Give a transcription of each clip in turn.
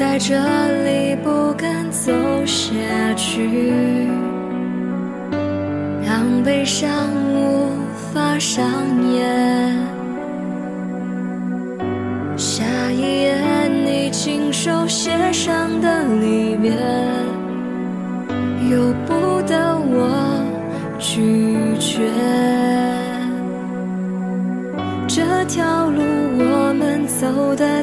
在这里不敢走下去，让悲伤无法上演。下一页你亲手写上的离别，由不得我拒绝。这条路我们走得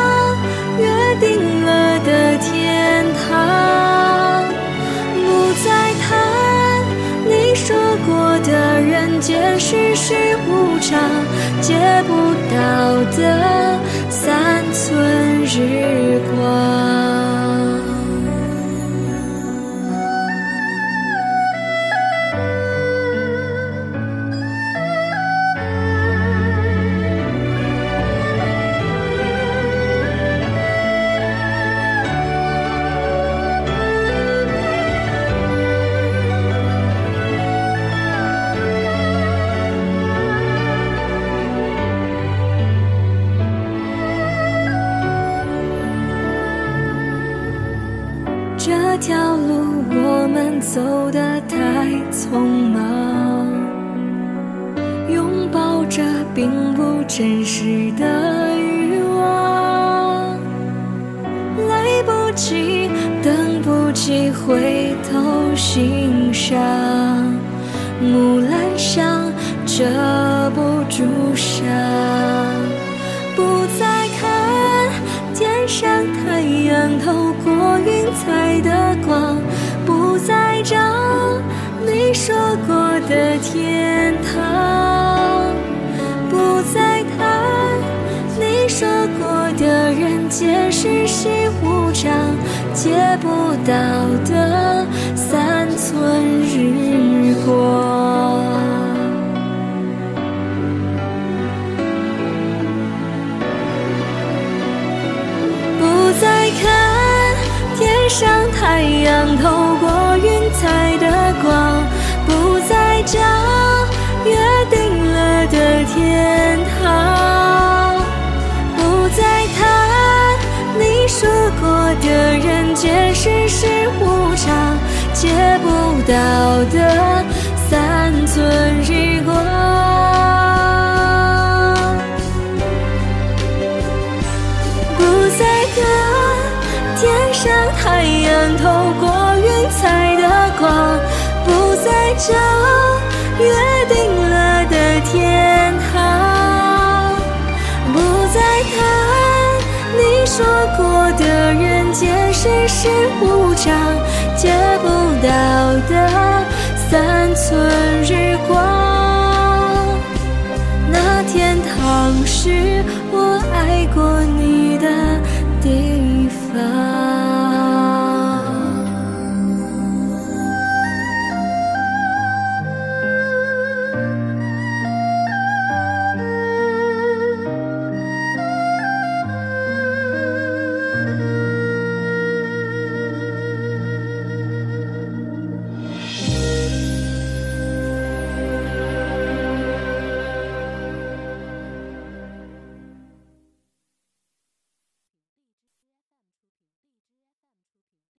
间世事无常，借不到的三寸日光。条路我们走得太匆忙，拥抱着并不真实的欲望，来不及，等不及回头欣赏，木兰香遮不住伤，找你说过的天堂，不再谈你说过的人间世事无常，借不到的三寸日光。不再看天上太阳透不到的三寸日光。不再看天上太阳透过云彩的光，不再找约定了的天世事无常借不到的三寸日光。那天堂是我爱过你的地方。